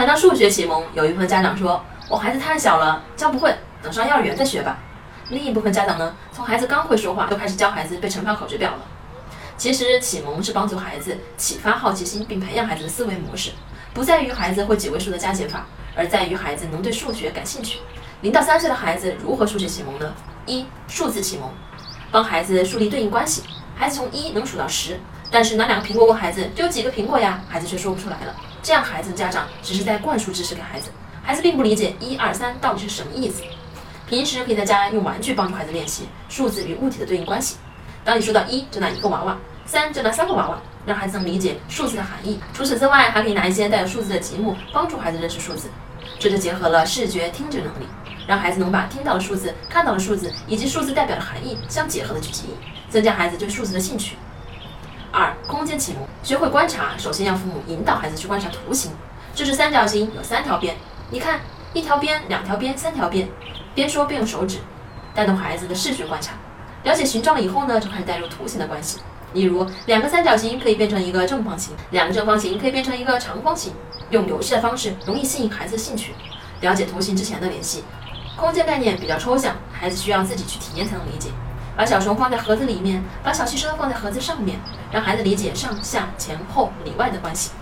谈到数学启蒙，有一部分家长说，我孩子太小了，教不会，等上幼儿园再学吧。另一部分家长呢，从孩子刚会说话就开始教孩子背乘法口诀表了。其实启蒙是帮助孩子启发好奇心，并培养孩子的思维模式，不在于孩子会几位数的加减法，而在于孩子能对数学感兴趣。零到三岁的孩子如何数学启蒙呢？一、数字启蒙，帮孩子树立对应关系。孩子从一能数到十，但是拿两个苹果问孩子，就有几个苹果呀？孩子却说不出来了。这样孩子的家长只是在灌输知识给孩子，孩子并不理解一二三到底是什么意思。平时可以在家用玩具帮助孩子练习数字与物体的对应关系。当你说到一，就拿一个娃娃；三就拿三个娃娃，让孩子能理解数字的含义。除此之外，还可以拿一些带有数字的积木，帮助孩子认识数字。这就结合了视觉、听觉能力，让孩子能把听到的数字、看到的数字以及数字代表的含义相结合的去记忆，增加孩子对数字的兴趣。二、空间启蒙，学会观察，首先要父母引导孩子去观察图形。这是三角形，有三条边，你看，一条边、两条边、三条边，边说边用手指，带动孩子的视觉观察。了解形状了以后呢，就开始带入图形的关系。例如，两个三角形可以变成一个正方形，两个正方形可以变成一个长方形。用游戏的方式，容易吸引孩子的兴趣。了解图形之前的联系，空间概念比较抽象，孩子需要自己去体验才能理解。把小熊放在盒子里面，把小汽车放在盒子上面，让孩子理解上下前后里外的关系。